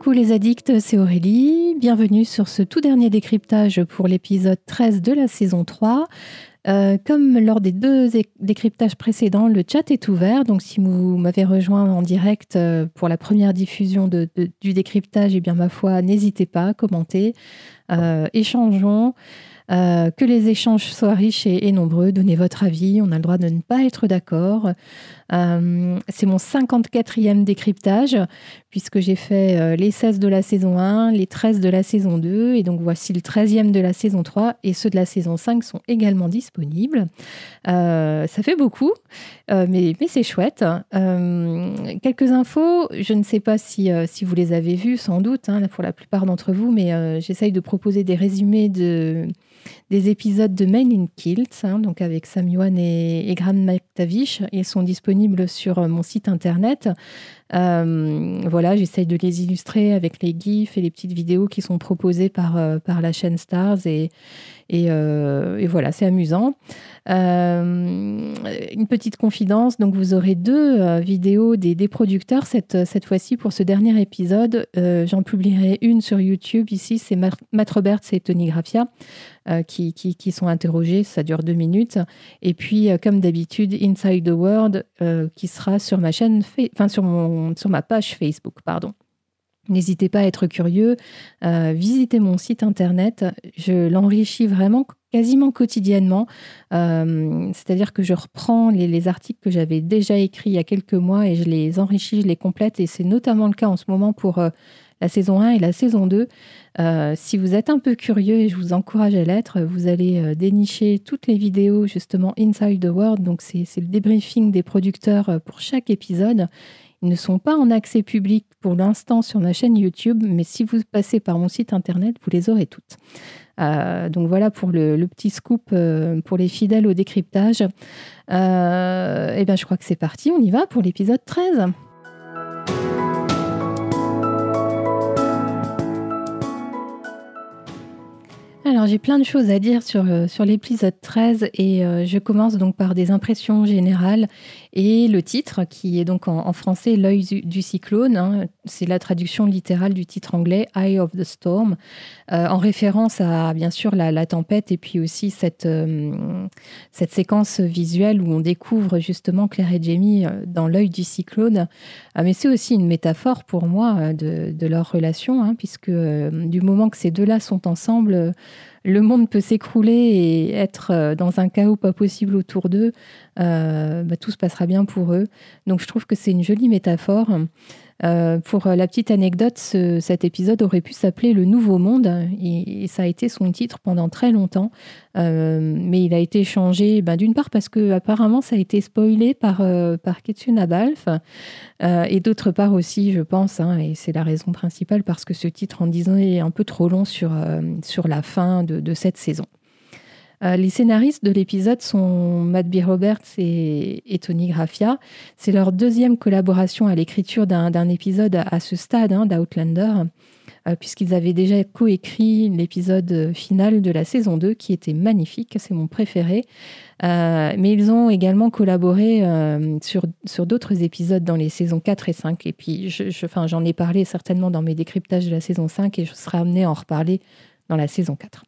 Coucou les addicts, c'est Aurélie. Bienvenue sur ce tout dernier décryptage pour l'épisode 13 de la saison 3. Euh, comme lors des deux décryptages précédents, le chat est ouvert. Donc, si vous m'avez rejoint en direct euh, pour la première diffusion du décryptage, eh bien, ma foi, n'hésitez pas à commenter. Euh, échangeons. Que les échanges soient riches et, nombreux. Donnez votre avis. On a le droit de ne pas être d'accord. Euh, c'est mon 54e décryptage, puisque j'ai fait euh, les 16 de la saison 1, les 13 de la saison 2, et donc voici le 13e de la saison 3, et ceux de la saison 5 sont également disponibles. ça fait beaucoup, mais, c'est chouette. quelques infos, je ne sais pas si, si vous les avez vues, sans doute, hein, pour la plupart d'entre vous, mais j'essaye de proposer des résumés de des épisodes de Men in Kilts, hein, donc avec Sam Yuan et, et Graham McTavish. Ils sont disponibles sur euh, mon site internet. Euh, voilà, j'essaye de les illustrer avec les gifs et les petites vidéos qui sont proposées par, euh, par la chaîne Stars et, et, et voilà, c'est amusant. une petite confidence, donc vous aurez deux vidéos des, des, producteurs cette, cette fois-ci pour ce dernier épisode. J'en publierai une sur YouTube ici, c'est Matt Roberts et Tony Graffia. Euh, qui, qui, sont interrogés. Ça dure deux minutes. Et puis, euh, comme d'habitude, Inside the World, euh, qui sera sur ma chaîne, enfin sur, sur ma page Facebook, pardon. N'hésitez pas à être curieux, visitez mon site internet. Je l'enrichis vraiment quasiment quotidiennement. C'est-à-dire que je reprends les, les articles que j'avais déjà écrits il y a quelques mois et je les enrichis, je les complète. Et c'est notamment le cas en ce moment pour la saison 1 et la saison 2. Euh, si vous êtes un peu curieux, et je vous encourage à l'être, vous allez euh, dénicher toutes les vidéos justement Inside the World. Donc c'est le débriefing des producteurs euh, pour chaque épisode. Ne sont pas en accès public pour l'instant sur ma chaîne YouTube, mais si vous passez par mon site internet, vous les aurez toutes. donc voilà pour le, petit scoop pour les fidèles au décryptage. et eh bien je crois que c'est parti, on y va pour l'épisode 13. Alors j'ai plein de choses à dire sur, euh, sur l'épisode 13 et euh, je commence donc par des impressions générales et le titre qui est donc en, français L'œil du, cyclone. Hein. c'est la traduction littérale du titre anglais Eye of the Storm euh, en référence à bien sûr la, tempête et puis aussi cette, cette séquence visuelle où on découvre justement Claire et Jamie dans l'œil du cyclone. mais c'est aussi une métaphore pour moi de, de leur relation hein, puisque du moment que ces deux-là sont ensemble, le monde peut s'écrouler et être euh, dans un chaos pas possible autour d'eux, euh, bah, tout se passera bien pour eux. Donc je trouve que c'est une jolie métaphore. Euh, pour la petite anecdote, cet épisode aurait pu s'appeler Le Nouveau Monde. Et, ça a été son titre pendant très longtemps, mais il a été changé ben, d'une part parce que apparemment ça a été spoilé par, par Ketsuna Balf et d'autre part aussi, je pense, hein, et c'est la raison principale, parce que ce titre en disant est un peu trop long sur, sur la fin de, cette saison. Euh, les scénaristes de l'épisode sont Matt B. Roberts et, Tony Graffia. C'est leur deuxième collaboration à l'écriture d'un épisode à, ce stade hein, d'Outlander, euh, puisqu'ils avaient déjà coécrit l'épisode final de la saison 2, qui était magnifique, c'est mon préféré. Euh, mais ils ont également collaboré sur, d'autres épisodes dans les saisons 4 et 5. Et puis, j'en ai parlé certainement dans mes décryptages de la saison 5 et je serai amené à en reparler dans la saison 4.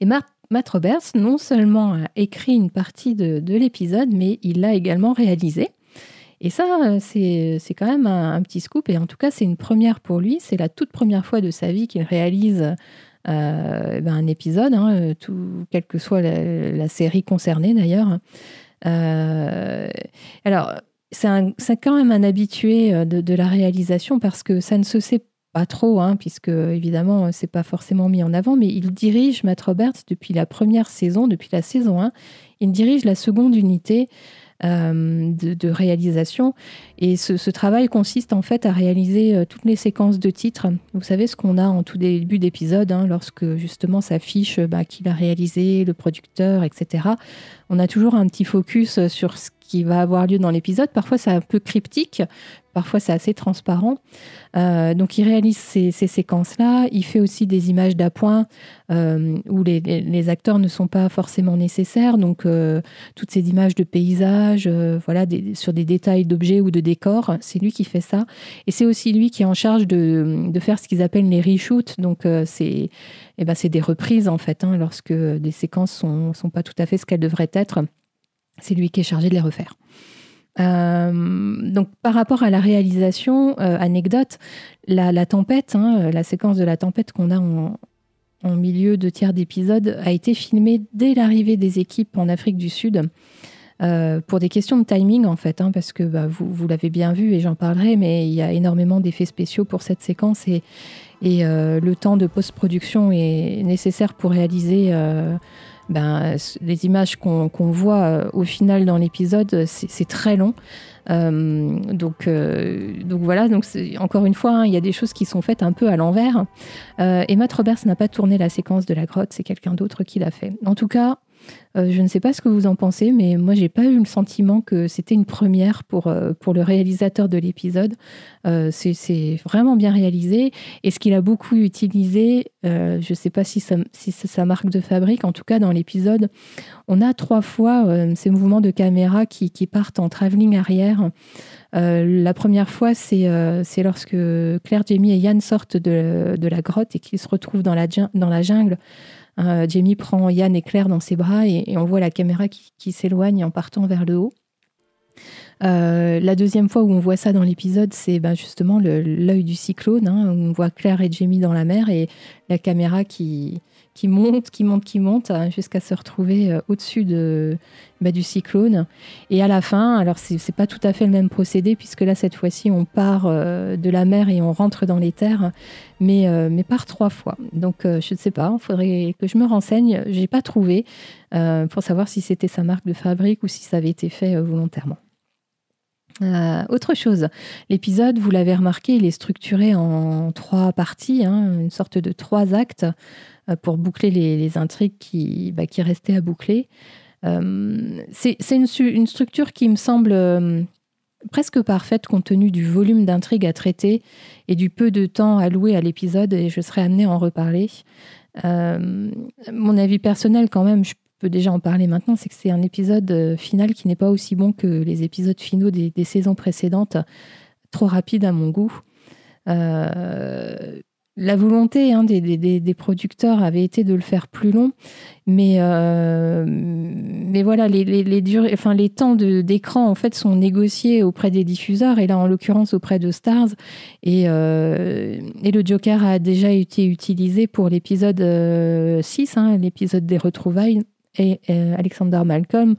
Et Matt, Roberts, non seulement a écrit une partie de, l'épisode, mais il l'a également réalisé. Et ça, c'est quand même un, petit scoop. Et en tout cas, c'est une première pour lui. C'est la toute première fois de sa vie qu'il réalise euh, ben, un épisode, hein, tout, quelle que soit la, série concernée d'ailleurs. Euh, alors, c'est quand même un habitué de, de, la réalisation parce que ça ne se sait pas trop, hein, puisque évidemment, c'est pas forcément mis en avant, mais il dirige Matt Roberts depuis la première saison, depuis la saison 1. Il dirige la seconde unité euh, de, réalisation. Et ce, travail consiste en fait à réaliser euh, toutes les séquences de titres. Vous savez ce qu'on a en tout début d'épisode, hein, lorsque justement s'affiche bah, qui l'a réalisé, le producteur, etc. On a toujours un petit focus sur ce qui va avoir lieu dans l'épisode. Parfois, c'est un peu cryptique, parfois, c'est assez transparent. Euh, donc, il réalise ces, séquences-là. Il fait aussi des images d'appoint euh, où les, acteurs ne sont pas forcément nécessaires. Donc, euh, toutes ces images de paysages, voilà, sur des détails d'objets ou de décors, c'est lui qui fait ça. Et c'est aussi lui qui est en charge de, faire ce qu'ils appellent les reshoots. Donc, c'est eh ben, des reprises, en fait, hein, lorsque des séquences ne sont pas tout à fait ce qu'elles devraient être. C'est lui qui est chargé de les refaire. Euh, donc par rapport à la réalisation, euh, anecdote, la, tempête, hein, euh, la séquence de la tempête qu'on a en, milieu de tiers d'épisode a été filmée dès l'arrivée des équipes en Afrique du Sud. pour des questions de timing en fait, hein, parce que bah, vous, l'avez bien vu et j'en parlerai, mais il y a énormément d'effets spéciaux pour cette séquence et le temps de post-production est nécessaire pour réaliser ben, les images qu'on voit euh, au final dans l'épisode, c'est très long. Euh, donc, euh, donc voilà, donc encore une fois, hein, il y a des choses qui sont faites un peu à l'envers. et Matt Roberts n'a pas tourné la séquence de la grotte, c'est quelqu'un d'autre qui l'a fait. En tout cas, euh, je ne sais pas ce que vous en pensez, mais moi, j'ai pas eu le sentiment que c'était une première pour, euh, pour le réalisateur de l'épisode. Euh, c'est vraiment bien réalisé. Et ce qu'il a beaucoup utilisé, je ne sais pas si, c'est sa marque de fabrique, en tout cas, dans l'épisode, on a trois fois ces mouvements de caméra qui, qui partent en travelling arrière. la première fois, c'est lorsque Claire, Jamie et Yann sortent de, de la grotte et qu'ils se retrouvent dans la, dans la jungle. Euh, Jamie prend Yann et Claire dans ses bras et, on voit la caméra qui, s'éloigne en partant vers le haut. Euh, la deuxième fois où on voit ça dans l'épisode, c'est ben, justement l'œil du cyclone, hein, on voit Claire et Jamie dans la mer et la caméra qui, qui monte, qui monte, qui monte, hein, jusqu'à se retrouver euh, au-dessus de, bah, du cyclone. Et à la fin, alors c'est pas tout à fait le même procédé, puisque là, cette fois-ci, on part euh, de la mer et on rentre dans les terres, mais, euh, mais par trois fois. Donc, je ne sais pas, il faudrait que je me renseigne. J'ai pas trouvé pour savoir si c'était sa marque de fabrique ou si ça avait été fait volontairement. autre chose, l'épisode, vous l'avez remarqué, il est structuré en trois parties, hein, une sorte de trois actes. Euh, pour boucler les, intrigues qui, bah, qui restaient à boucler. Euh, c'est une, structure qui me semble euh, presque parfaite compte tenu du volume d'intrigues à traiter et du peu de temps alloué à l'épisode, et je serai amenée à en reparler. mon avis personnel, quand même, je peux déjà en parler maintenant, c'est que c'est un épisode final qui n'est pas aussi bon que les épisodes finaux des, saisons précédentes, trop rapide à mon goût. La volonté hein, des, producteurs avait été de le faire plus long, mais, euh, voilà, les, les, enfin, les temps d'écran en fait sont négociés auprès des diffuseurs et là en l'occurrence auprès de Stars. Et, euh, le Joker a déjà été utilisé pour l'épisode 6, euh, hein, l'épisode des retrouvailles et Alexander Malcolm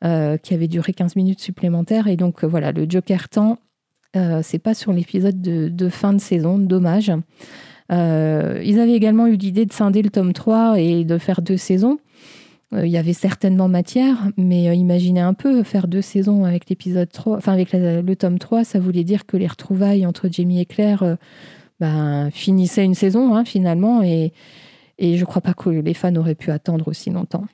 qui avait duré 15 minutes supplémentaires. Et donc voilà le Joker temps c'est pas sur l'épisode de, de, fin de saison dommage euh, ils avaient également eu l'idée de scinder le tome 3 et de faire deux saisons. Euh, il y avait certainement matière, mais euh, imaginez un peu faire deux saisons avec l'épisode 3, enfin avec le tome 3, ça voulait dire que les retrouvailles entre Jamie et Claire ben, finissaient une saison hein, finalement, et, et je ne crois pas que les fans auraient pu attendre aussi longtemps.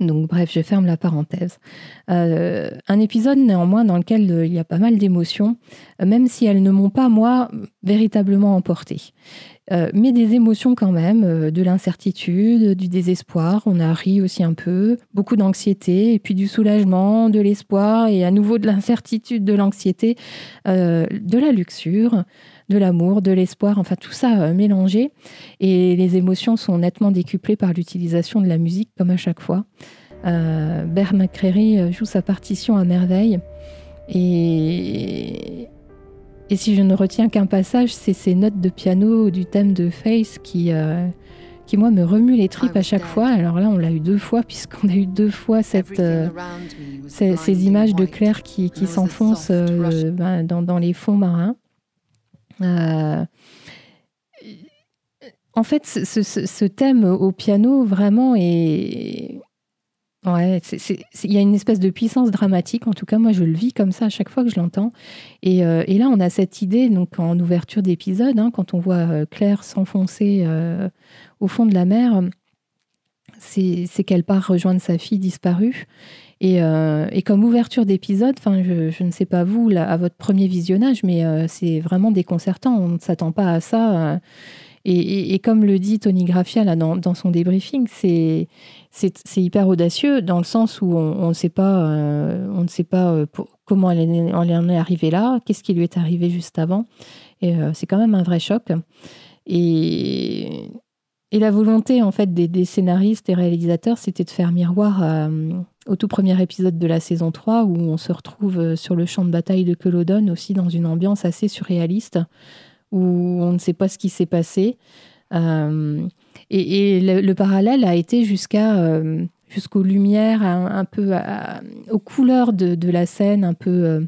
Donc bref, je ferme la parenthèse. un épisode néanmoins dans lequel il y a pas mal d'émotions, même si elles ne m'ont pas, moi, véritablement emporté. Euh, mais des émotions quand même, euh, de l'incertitude, du désespoir, on a ri aussi un peu, beaucoup d'anxiété, et puis du soulagement, de l'espoir, et à nouveau de l'incertitude, de l'anxiété, euh, de la luxure, de l'amour, de l'espoir, enfin tout ça mélangé. Et les émotions sont nettement décuplées par l'utilisation de la musique, comme à chaque fois. Bear McCreary joue sa partition à merveille. Et, et si je ne retiens qu'un passage, c'est ces notes de piano du thème de Face qui, euh, qui moi, me remuent les tripes à chaque fois. Alors là, on l'a eu deux fois, puisqu'on a eu deux fois cette, euh, ces, images de Claire qui, qui s'enfoncent euh, ben, dans, dans, les fonds marins. en fait, ce, ce, ce, thème au piano, vraiment, est Ouais, il y a une espèce de puissance dramatique. En tout cas, moi, je le vis comme ça à chaque fois que je l'entends. Et, euh, là, on a cette idée, donc en ouverture d'épisode, hein, quand on voit euh, Claire s'enfoncer euh, au fond de la mer, c'est qu'elle part rejoindre sa fille disparue. Et, comme ouverture d'épisode, je, ne sais pas vous, à votre premier visionnage, mais c'est vraiment déconcertant. On ne s'attend pas à ça. Et, comme le dit Tony Graffia là, dans, son débriefing, c'est hyper audacieux dans le sens où on, ne sait pas, on ne sait pas comment elle, en est arrivée là, qu'est-ce qui lui est arrivé juste avant. Et c'est quand même un vrai choc. Et, la volonté en fait des, scénaristes et réalisateurs, c'était de faire miroir euh, au tout premier épisode de la saison 3 où on se retrouve euh, sur le champ de bataille de Culloden aussi dans une ambiance assez surréaliste où on ne sait pas ce qui s'est passé. Euh, et, le, parallèle a été jusqu'à jusqu'aux lumières, un, peu aux couleurs de, la scène, un peu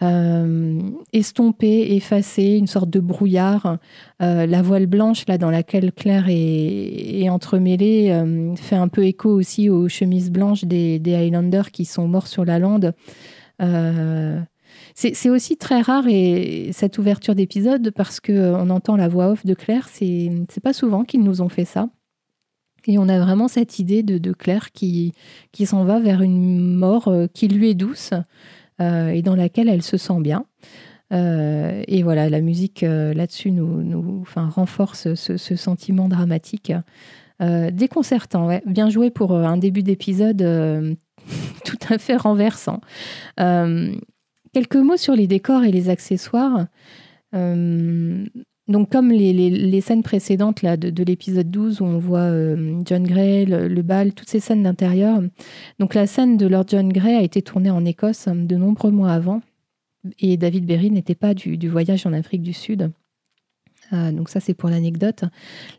euh, estompé, effacé, une sorte de brouillard. Euh, la voile blanche là dans laquelle Claire est, entremêlée euh, fait un peu écho aussi aux chemises blanches des, Highlanders qui sont morts sur la lande. C'est aussi très rare et cette ouverture d'épisode parce que on entend la voix off de Claire. C'est pas souvent qu'ils nous ont fait ça. Et on a vraiment cette idée de, de Claire qui, qui s'en va vers une mort qui lui est douce, euh, et dans laquelle elle se sent bien. Euh, et voilà, la musique euh, là-dessus nous, nous enfin, renforce ce, sentiment dramatique. déconcertant, bien joué pour un début d'épisode tout à fait renversant. Quelques mots sur les décors et les accessoires. donc, comme les, scènes précédentes de, l'épisode 12 où on voit John Gray, le, bal, toutes ces scènes d'intérieur, donc la scène de Lord John Gray a été tournée en Écosse de nombreux mois avant et David Berry n'était pas du, voyage en Afrique du Sud. Euh, donc ça c'est pour l'anecdote.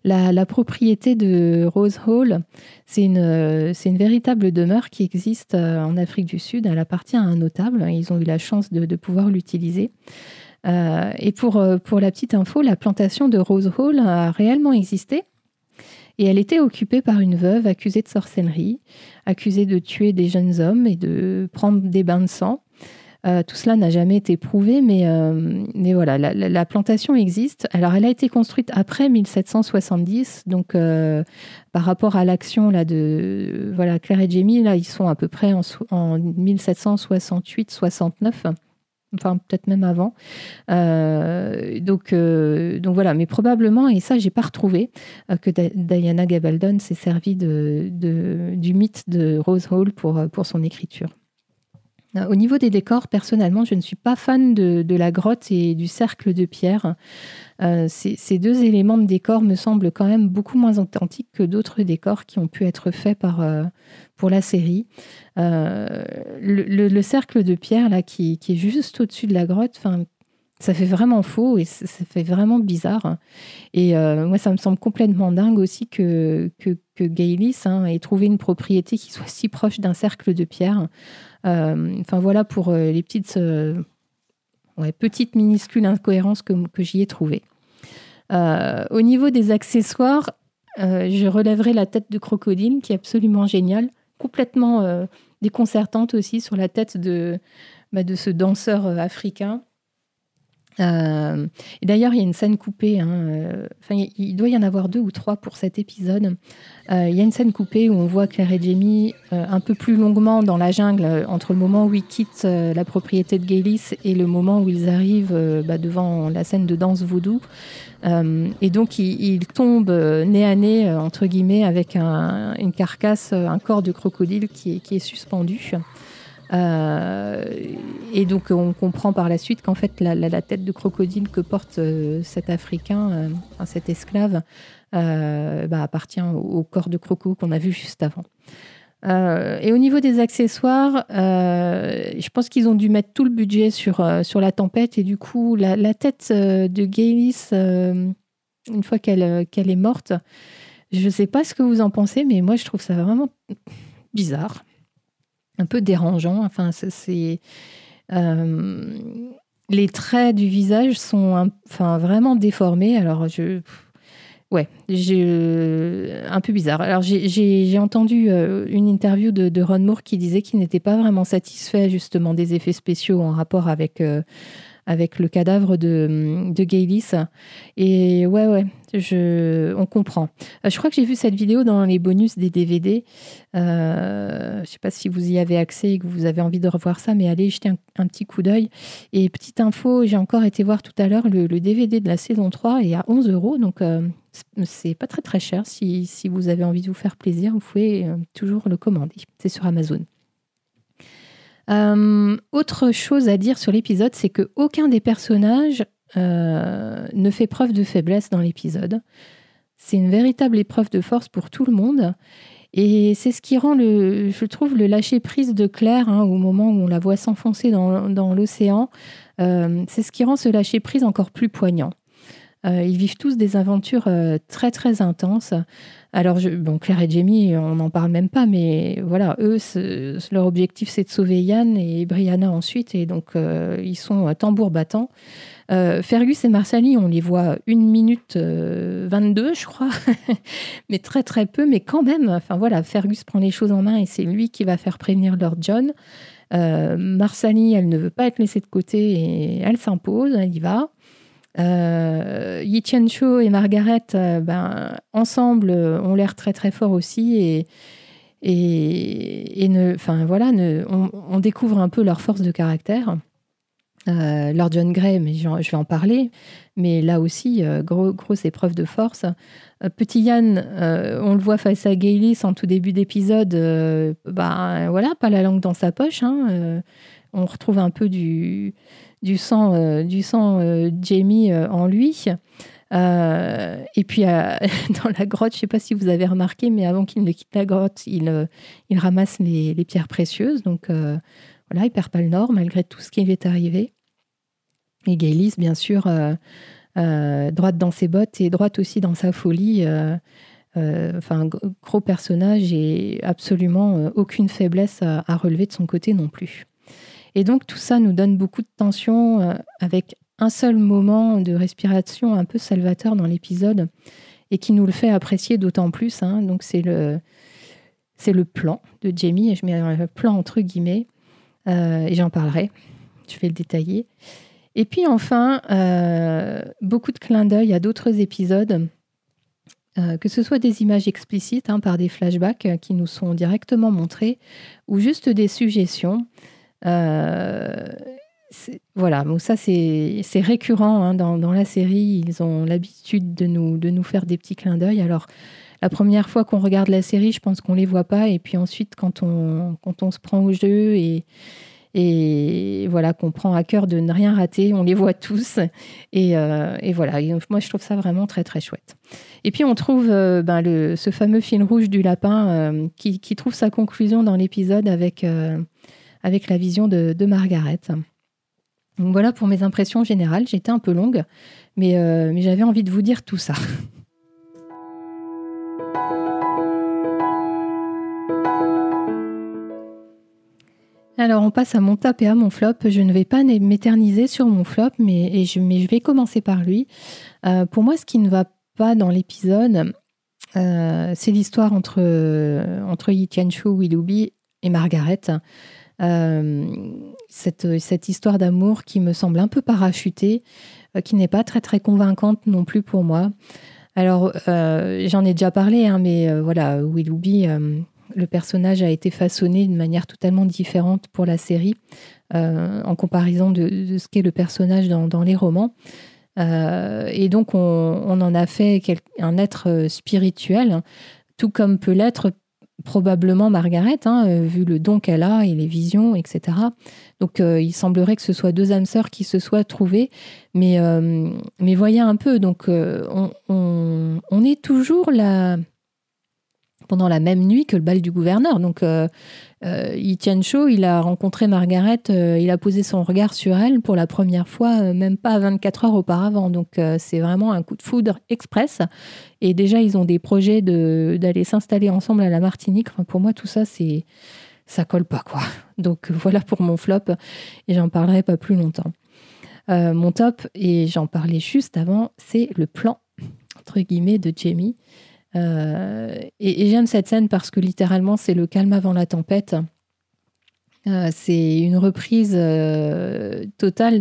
La, propriété de Rose Hall, c'est une, une, véritable demeure qui existe euh, en Afrique du Sud. Elle appartient à un notable. Ils ont eu la chance de, pouvoir l'utiliser. Euh, et pour, pour la petite info, la plantation de Rose Hall a réellement existé. Et elle était occupée par une veuve accusée de sorcellerie, accusée de tuer des jeunes hommes et de prendre des bains de sang. Euh, tout cela n'a jamais été prouvé, mais, euh, mais voilà, la, plantation existe. Alors, elle a été construite après 1770, donc euh, par rapport à l'action là de voilà Claire et Jamie, là ils sont à peu près en, en 1768-69 enfin peut-être même avant. donc, donc voilà, mais probablement, et ça j'ai pas retrouvé, que Diana Gabaldon s'est servie du mythe de Rose Hall pour, pour son écriture. Euh, au niveau des décors, personnellement, je ne suis pas fan de, la grotte et du cercle de pierre. Euh, ces, deux éléments de décor me semblent quand même beaucoup moins authentiques que d'autres décors qui ont pu être faits euh, pour la série. le, cercle de pierre là, qui, est juste au-dessus de la grotte, ça fait vraiment faux et ça, fait vraiment bizarre. Et moi, ça me semble complètement dingue aussi que, que, que hein, ait trouvé une propriété qui soit si proche d'un cercle de pierre. Euh, enfin voilà pour euh, les petites, euh, petites minuscules incohérences que, que j'y ai trouvées. au niveau des accessoires, je relèverai la tête de crocodile qui est absolument géniale, complètement déconcertante aussi sur la tête de, bah, de ce danseur africain. Euh, d'ailleurs, il y a une scène coupée. Hein, euh, enfin, il doit y en avoir deux ou trois pour cet épisode. Euh, il y a une scène coupée où on voit Claire et Jamie un peu plus longuement dans la jungle entre le moment où ils quittent la propriété de Gaylis et le moment où ils arrivent bah, devant la scène de danse vaudou. et donc, ils, tombent nez à nez, entre guillemets, avec une carcasse, un corps de crocodile qui est suspendu. Euh, et donc on comprend par la suite qu'en fait la, tête de crocodile que porte euh, cet Africain, euh, cet esclave, bah, appartient au, corps de croco qu'on a vu juste avant. et au niveau des accessoires, je pense qu'ils ont dû mettre tout le budget sur, sur la tempête et du coup la, tête de Gaylis, une fois qu'elle qu'elle est morte, je ne sais pas ce que vous en pensez, mais moi je trouve ça vraiment bizarre un peu dérangeant. Enfin, c'est euh, les traits du visage sont enfin vraiment déformés. Alors je Ouais, un peu bizarre. Alors j'ai entendu euh, une interview de, Ron Moore qui disait qu'il n'était pas vraiment satisfait justement des effets spéciaux en rapport avec, euh, avec le cadavre de, de Gaylis. Et ouais, ouais, je, on comprend. Euh, je crois que j'ai vu cette vidéo dans les bonus des DVD. Euh, je ne sais pas si vous y avez accès et que vous avez envie de revoir ça, mais allez jeter un, petit coup d'œil. Et petite info, j'ai encore été voir tout à l'heure le, DVD de la saison 3 et à 11 euros. Donc, euh, c'est pas très très cher. Si, si, vous avez envie de vous faire plaisir, vous pouvez toujours le commander. C'est sur Amazon. Autre chose à dire sur l'épisode, c'est que aucun des personnages euh, ne fait preuve de faiblesse dans l'épisode. C'est une véritable épreuve de force pour tout le monde. Et c'est ce qui rend, le, je trouve, le lâcher-prise de Claire, hein, au moment où on la voit s'enfoncer dans, l'océan, euh, c'est ce qui rend ce lâcher-prise encore plus poignant. Euh, ils vivent tous des aventures très très intenses. Alors, bon, Claire et Jamie, on n'en parle même pas, mais voilà, eux, leur objectif, c'est de sauver Yann et Brianna ensuite, et donc ils sont tambour battant. Euh, Fergus et Marsali, on les voit une minute 22, euh, je crois, mais très très peu, mais quand même. Enfin voilà, Fergus prend les choses en main et c'est lui qui va faire prévenir Lord John. Euh, Marsali, elle ne veut pas être laissée de côté et elle s'impose, elle y va. Euh, Yi Cho et Margaret, ben, ensemble, ont l'air très très forts aussi et, et, ne, enfin voilà, ne, on, découvre un peu leur force de caractère. Euh, Lord John Gray, mais je vais en parler, mais là aussi, euh, grosse épreuve de force. Euh, petit Yann, on le voit face à Gaylis en tout début d'épisode, bah voilà, pas la langue dans sa poche. Hein, on retrouve un peu du, du sang, du sang Jamie en lui. et puis dans la grotte, je ne sais pas si vous avez remarqué, mais avant qu'il ne quitte la grotte, il, il ramasse les, pierres précieuses. Donc voilà, il perd pas le nord malgré tout ce qui lui est arrivé. Et Gaylis, bien sûr, euh, euh, droite dans ses bottes et droite aussi dans sa folie. Euh, enfin, gros personnage et absolument aucune faiblesse à, relever de son côté non plus. Et donc tout ça nous donne beaucoup de tension avec un seul moment de respiration un peu salvateur dans l'épisode et qui nous le fait apprécier d'autant plus. Hein. Donc c'est le, c'est le plan de Jamie, et je mets un plan entre guillemets, et j'en parlerai, je vais le détailler. Et puis enfin, euh, beaucoup de clins d'œil à d'autres épisodes, euh, que ce soit des images explicites hein, par des flashbacks euh, qui nous sont directement montrés, ou juste des suggestions. Voilà, donc ça c'est récurrent hein, dans, dans, la série. Ils ont l'habitude de nous, de nous faire des petits clins d'œil. Alors, la première fois qu'on regarde la série, je pense qu'on les voit pas. Et puis ensuite, quand on, quand on se prend au jeu et, et voilà qu'on prend à cœur de ne rien rater. On les voit tous et, euh, voilà. moi, je trouve ça vraiment très très chouette. Et puis on trouve euh, ben, le, ce fameux fil rouge du lapin euh, qui, trouve sa conclusion dans l'épisode avec, avec la vision de, Margaret. Voilà pour mes impressions générales. J'étais un peu longue, mais, mais j'avais envie de vous dire tout ça. Alors, on passe à mon top à mon flop. Je ne vais pas m'éterniser sur mon flop, mais, je, vais commencer par lui. Euh, pour moi, ce qui ne va pas dans l'épisode, euh, c'est l'histoire entre, entre Yi Tianchu, Willoughby et Margaret. Euh, cette, histoire d'amour qui me semble un peu parachutée, qui n'est pas très très convaincante non plus pour moi. Alors, j'en ai déjà parlé, hein, mais voilà, Willoughby le personnage a été façonné d'une manière totalement différente pour la série, euh, en comparaison de, ce qu'est le personnage dans, les romans. Euh, et donc, on, en a fait un être euh, spirituel, tout comme peut l'être probablement Margaret, hein, vu le don qu'elle a et les visions, etc. Donc, il semblerait que ce soit deux âmes sœurs qui se soient trouvées, mais, mais voyez un peu, donc on, on, est toujours la pendant la même nuit que le bal du gouverneur. Donc, euh, euh il a rencontré Margaret, euh, il a posé son regard sur elle pour la première fois, euh, même pas 24 heures auparavant. Donc, c'est vraiment un coup de foudre express. Et déjà, ils ont des projets d'aller s'installer ensemble à la Martinique. Enfin, pour moi, tout ça, c'est ça colle pas, quoi. Donc, voilà pour mon flop. Et j'en parlerai pas plus longtemps. mon top, et j'en parlais juste avant, c'est le plan, entre guillemets, de Jamie. Euh, et, j'aime cette scène parce que littéralement, c'est le calme avant la tempête. Euh, c'est une reprise euh, totale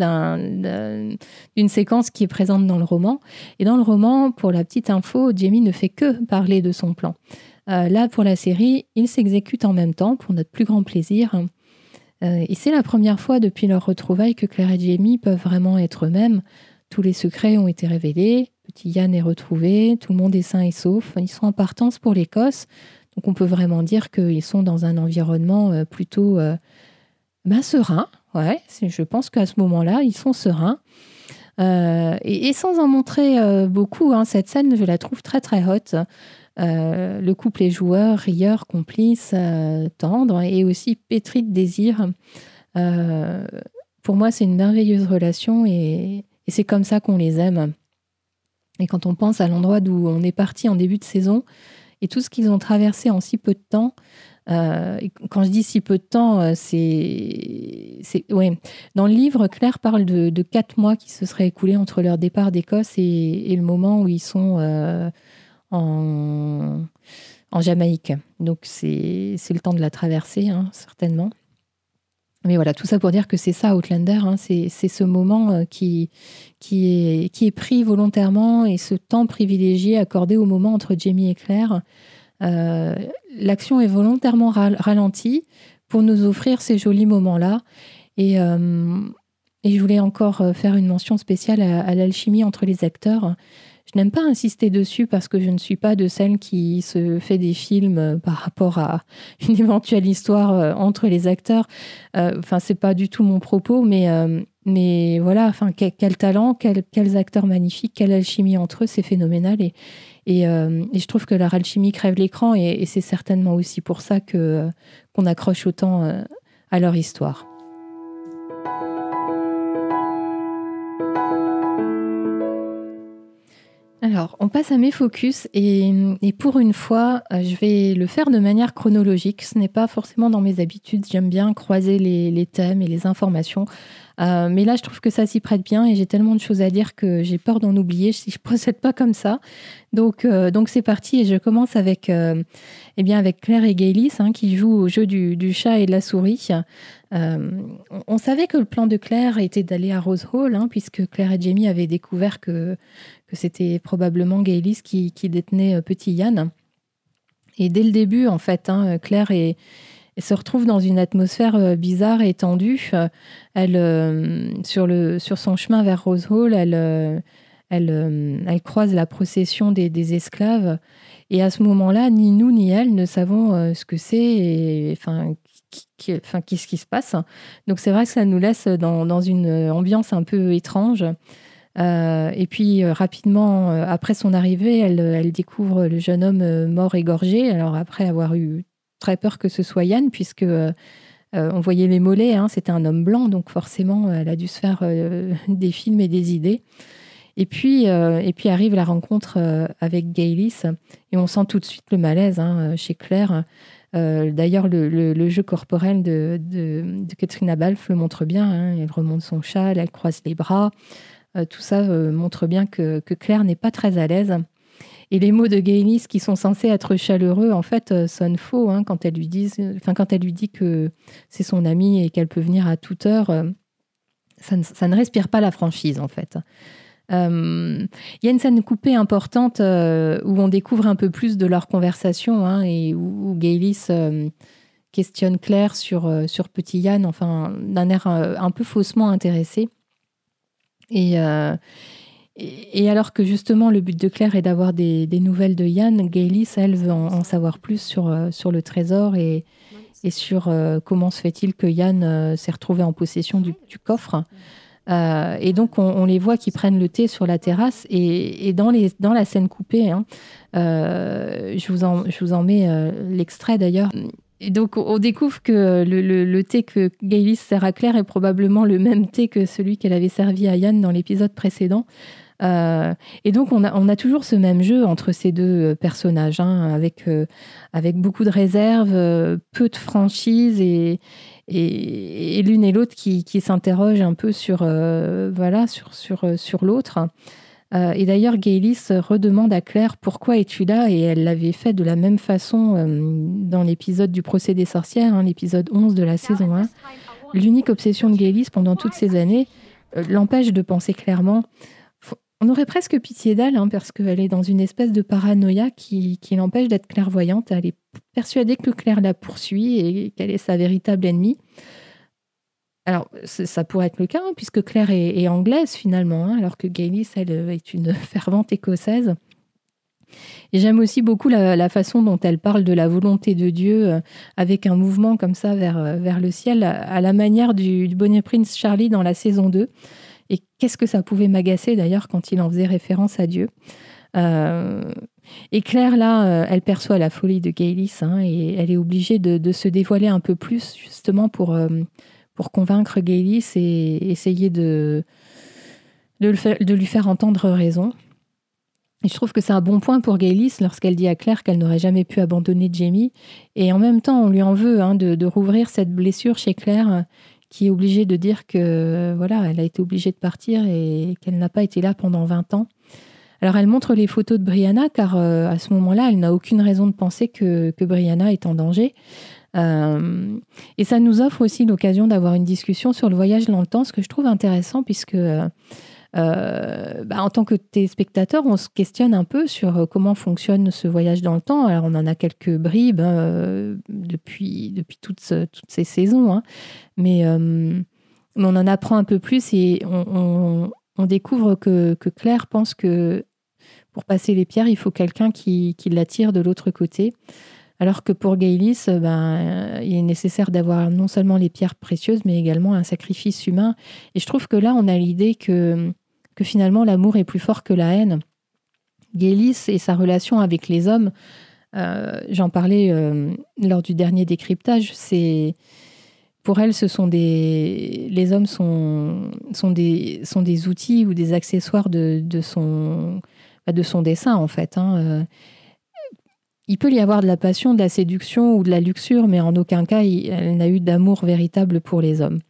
d'une séquence qui est présente dans le roman. Et dans le roman, pour la petite info, Jamie ne fait que parler de son plan. Là, pour la série, il s'exécute en même temps, pour notre plus grand plaisir. et c'est la première fois depuis leur retrouvaille que Claire et Jamie peuvent vraiment être eux-mêmes. Tous les secrets ont été révélés, petit Yann est retrouvé, tout le monde est sain et sauf. Ils sont en partance pour l'Écosse. Donc on peut vraiment dire qu'ils sont dans un environnement euh, plutôt euh, ben, serein. Je pense qu'à ce moment-là, ils sont sereins. Euh, et, sans en montrer beaucoup, hein, cette scène, je la trouve très très haute. le couple est joueur, rieur, complice, tendre et aussi pétri de désir. pour moi, c'est une merveilleuse relation et c'est comme ça qu'on les aime. Et quand on pense à l'endroit d'où on est parti en début de saison, et tout ce qu'ils ont traversé en si peu de temps. Euh, quand je dis si peu de temps, euh, c'est. Ouais. Dans le livre, Claire parle de, quatre mois qui se seraient écoulés entre leur départ d'Écosse et, le moment où ils sont euh, en, Jamaïque. Donc, c'est le temps de la traversée, hein, certainement. Mais voilà, tout ça pour dire que c'est ça, Outlander, hein, c'est ce moment euh, qui, est, pris volontairement et ce temps privilégié accordé au moment entre Jamie et Claire. Euh, l'action est volontairement ralentie pour nous offrir ces jolis moments-là. Et, euh, et, je voulais encore faire une mention spéciale à l'alchimie entre les acteurs. Je n'aime pas insister dessus parce que je ne suis pas de celle qui se fait des films euh, par rapport à une éventuelle histoire euh, entre les acteurs. Euh, enfin, c'est pas du tout mon propos, mais, mais voilà, enfin, quel, talent, quels acteurs magnifiques, quelle alchimie entre eux, c'est phénoménal. Et, et, je trouve que leur alchimie crève l'écran et, et c'est certainement aussi pour ça qu'on accroche autant à leur histoire. Alors, on passe à mes focus et, pour une fois, euh, je vais le faire de manière chronologique. Ce n'est pas forcément dans mes habitudes. J'aime bien croiser les, thèmes et les informations. Euh, mais là, je trouve que ça s'y prête bien et j'ai tellement de choses à dire que j'ai peur d'en oublier si je ne procède pas comme ça. Donc, euh, donc c'est parti et je commence avec, eh bien, avec Claire et Gaylis hein, qui jouent au jeu du, chat et de la souris. on savait que le plan de Claire était d'aller à Rose Hall, hein, puisque Claire et Jamie avaient découvert que, que c'était probablement Gaylis qui, détenait euh, Petit Yann. Et dès le début, en fait, hein, Claire se retrouve dans une atmosphère euh, bizarre et tendue. Elle, euh, sur, le, sur son chemin vers Rose Hall, elle, elle, elle croise la procession des, esclaves. Et à ce moment-là, ni nous ni elle ne savons ce que c'est et enfin, qu'est-ce qui se passe. Donc c'est vrai que ça nous laisse dans, dans une ambiance un peu étrange. Euh, et puis euh, rapidement, euh, après son arrivée, elle, découvre le jeune homme mort égorgé. Alors après avoir eu très peur que ce soit Yann, puisque on voyait les mollets, hein, c'était un homme blanc, donc forcément, elle a dû se faire des films et des idées. Et puis, et puis arrive la rencontre avec Gaylis, et on sent tout de suite le malaise hein, chez Claire. D'ailleurs, le, jeu corporel de, de, Balfe le montre bien. Hein. Elle remonte son châle, elle croise les bras. Euh, tout ça euh, montre bien que, Claire n'est pas très à l'aise. Et les mots de Gaylis qui sont censés être chaleureux, en fait, euh, sonnent faux hein, quand, elle lui dit, enfin, quand elle lui dit que c'est son amie et qu'elle peut venir à toute heure. ça, ne, respire pas la franchise, en fait. Il y a une scène coupée importante où on découvre un peu plus de leur conversation hein, et où, Gaylis questionne Claire sur, sur Petit Yann, enfin, d'un air un peu faussement intéressé. Euh, et, et, alors que justement le but de Claire est d'avoir des, nouvelles de Yann, Gaylis, elle, veut en, savoir plus sur, euh, sur le trésor et, et sur euh, comment se fait-il que Yann s'est retrouvé en possession du, coffre. et donc on, les voit qui prennent le thé sur la terrasse et, dans, les, dans la scène coupée, hein, je, vous en, je vous en mets l'extrait d'ailleurs. Et donc, on découvre que le, thé que Gaylis sert à Claire est probablement le même thé que celui qu'elle avait servi à Yann dans l'épisode précédent. Euh, et donc, on a, toujours ce même jeu entre ces deux personnages, hein, avec, euh, avec beaucoup de réserve, euh, peu de franchise et, et, l'une et l'autre qui, qui s'interrogent un peu sur, voilà, sur, sur, sur l'autre. Et d'ailleurs, Gaylis redemande à Claire pourquoi es-tu là Et elle l'avait fait de la même façon dans l'épisode du procès des sorcières, hein, l'épisode 11 de la saison 1. L'unique obsession de Gaylis pendant toutes ces années l'empêche de penser clairement. On aurait presque pitié d'elle, hein, parce qu'elle est dans une espèce de paranoïa qui, qui l'empêche d'être clairvoyante. Elle est persuadée que Claire la poursuit et qu'elle est sa véritable ennemie. Alors, ça pourrait être le cas, hein, puisque Claire est, anglaise finalement, hein, alors que Gaylis, elle, euh, est une fervente écossaise. Et j'aime aussi beaucoup la, façon dont elle parle de la volonté de Dieu euh, avec un mouvement comme ça vers, euh, vers le ciel, à la manière du, du Bonnet Prince Charlie dans la saison 2. Et qu'est-ce que ça pouvait m'agacer d'ailleurs quand il en faisait référence à Dieu. Et Claire, là, elle perçoit la folie de Gaylis hein, et elle est obligée de, se dévoiler un peu plus justement pour, pour convaincre Gaylis et essayer de, de, lui faire entendre raison. Et je trouve que c'est un bon point pour Gaylis lorsqu'elle dit à Claire qu'elle n'aurait jamais pu abandonner Jamie. Et en même temps, on lui en veut hein, de, de, rouvrir cette blessure chez Claire qui est obligée de dire que voilà, elle a été obligée de partir et qu'elle n'a pas été là pendant 20 ans. Alors elle montre les photos de Brianna car euh, à ce moment-là, elle n'a aucune raison de penser que, que Brianna est en danger. Euh, et ça nous offre aussi l'occasion d'avoir une discussion sur le voyage dans le temps, ce que je trouve intéressant puisque euh, euh, bah, en tant que téléspectateur, on se questionne un peu sur comment fonctionne ce voyage dans le temps. Alors, on en a quelques bribes hein, depuis, depuis toutes, toutes ces saisons, hein. mais on en apprend un peu plus et on, découvre que, Claire pense que pour passer les pierres, il faut quelqu'un qui, qui l'attire de l'autre côté. Alors que pour Gaylis, ben, il est nécessaire d'avoir non seulement les pierres précieuses, mais également un sacrifice humain. Et je trouve que là, on a l'idée que que finalement l'amour est plus fort que la haine. Gélis et sa relation avec les hommes, euh, j'en parlais euh, lors du dernier décryptage, c'est pour elle, ce sont des les hommes sont sont des sont des outils ou des accessoires de, de son bah, de son dessin en fait. Hein. Il peut y avoir de la passion, de la séduction ou de la luxure, mais en aucun cas elle n'a eu d'amour véritable pour les hommes.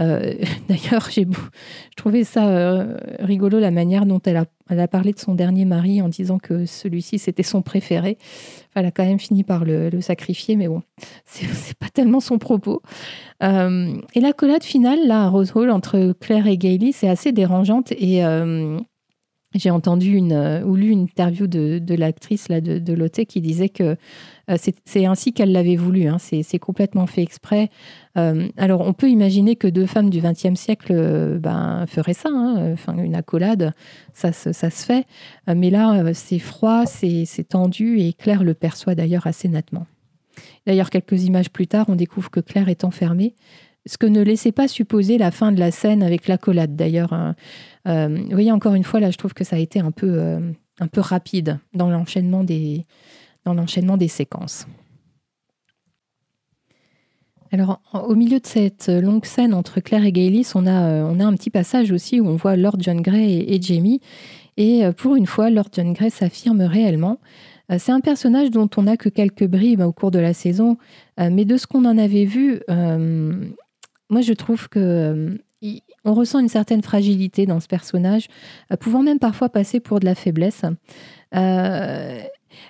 Euh, d'ailleurs, j'ai trouvé ça euh, rigolo la manière dont elle a, elle a, parlé de son dernier mari en disant que celui-ci c'était son préféré. elle a quand même fini par le, sacrifier, mais bon, c'est pas tellement son propos. Euh, et la collade finale là à Rose Hall entre Claire et Gailey, c'est assez dérangeante et j'ai entendu une, euh, ou lu une interview de, l'actrice là de, de Lotte qui disait que euh, c'est ainsi qu'elle l'avait voulu. Hein. c'est complètement fait exprès. Euh, alors, on peut imaginer que deux femmes du XXe siècle ben, feraient ça. Hein. Enfin, une accolade, ça, ça, se fait. mais là, c'est froid, c'est tendu et Claire le perçoit d'ailleurs assez nettement. D'ailleurs, quelques images plus tard, on découvre que Claire est enfermée ce que ne laissait pas supposer la fin de la scène avec l'accolade d'ailleurs. Hein. Euh, vous voyez, encore une fois, là, je trouve que ça a été un peu, euh, un peu rapide dans l'enchaînement des, dans l'enchaînement des séquences. Alors, au milieu de cette longue scène entre Claire et Gaylis, on a, euh, on a un petit passage aussi où on voit Lord John Grey et, Jamie. Et pour une fois, Lord John Grey s'affirme réellement. C'est un personnage dont on n'a que quelques bribes au cours de la saison, mais de ce qu'on en avait vu, moi, je trouve que euh, on ressent une certaine fragilité dans ce personnage, euh, pouvant même parfois passer pour de la faiblesse. Euh,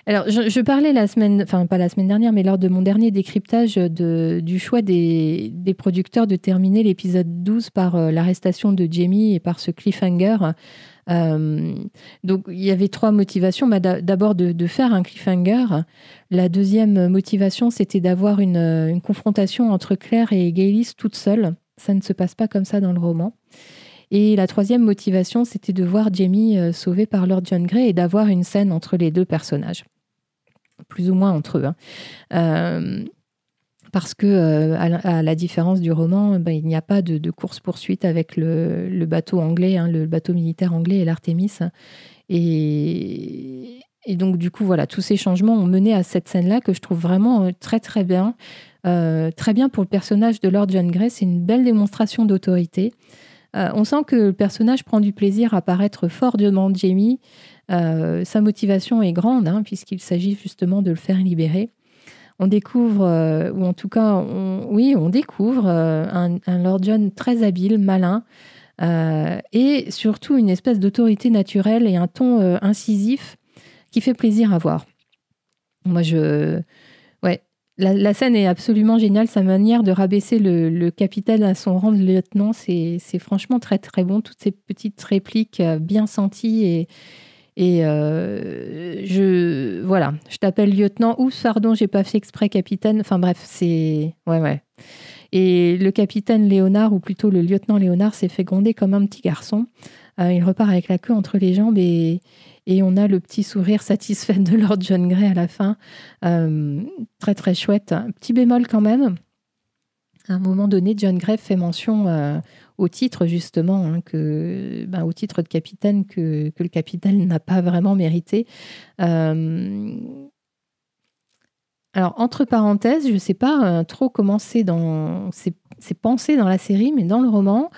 alors, je, parlais la semaine, enfin pas la semaine dernière, mais lors de mon dernier décryptage du choix des, producteurs de terminer l'épisode 12 par l'arrestation de Jamie et par ce cliffhanger. donc, il y avait trois motivations. Bah, d'abord, de, faire un cliffhanger. La deuxième motivation, c'était d'avoir une, une, confrontation entre Claire et Gaylis toute seule. Ça ne se passe pas comme ça dans le roman. Et la troisième motivation, c'était de voir Jamie euh, sauvé par Lord John Grey et d'avoir une scène entre les deux personnages. Plus ou moins entre eux. Hein. Euh, parce que, euh, à, la différence du roman, ben, il n'y a pas de, course-poursuite avec le, bateau anglais, hein, le bateau militaire anglais et l'Artémis. Et, et donc, du coup, voilà, tous ces changements ont mené à cette scène-là que je trouve vraiment très, très bien. Euh, très bien pour le personnage de Lord John Grey. C'est une belle démonstration d'autorité. Euh, on sent que le personnage prend du plaisir à paraître fort devant Jamie. sa motivation est grande, hein, puisqu'il s'agit justement de le faire libérer. On découvre, ou en tout cas, oui, on découvre un, Lord John très habile, malin, et surtout une espèce d'autorité naturelle et un ton incisif qui fait plaisir à voir. Moi, je. La, scène est absolument géniale. Sa manière de rabaisser le, capitaine à son rang de lieutenant, c'est franchement très, très bon. Toutes ces petites répliques bien senties et. Et je. Voilà. Je t'appelle lieutenant. ou pardon, j'ai pas fait exprès capitaine. Enfin, bref, c'est. Ouais, ouais. Et le capitaine Léonard, ou plutôt le lieutenant Léonard, s'est fait gronder comme un petit garçon. il repart avec la queue entre les jambes et, et on a le petit sourire satisfait de Lord John Grey à la fin. Euh, très très chouette. Petit bémol quand même. À un moment donné, John Grey fait mention euh, au titre justement, hein, que, ben, au titre de capitaine que, le capitaine n'a pas vraiment mérité. Euh, alors, entre parenthèses, je ne sais pas trop comment c'est dans c'est pensé dans la série, mais dans le roman,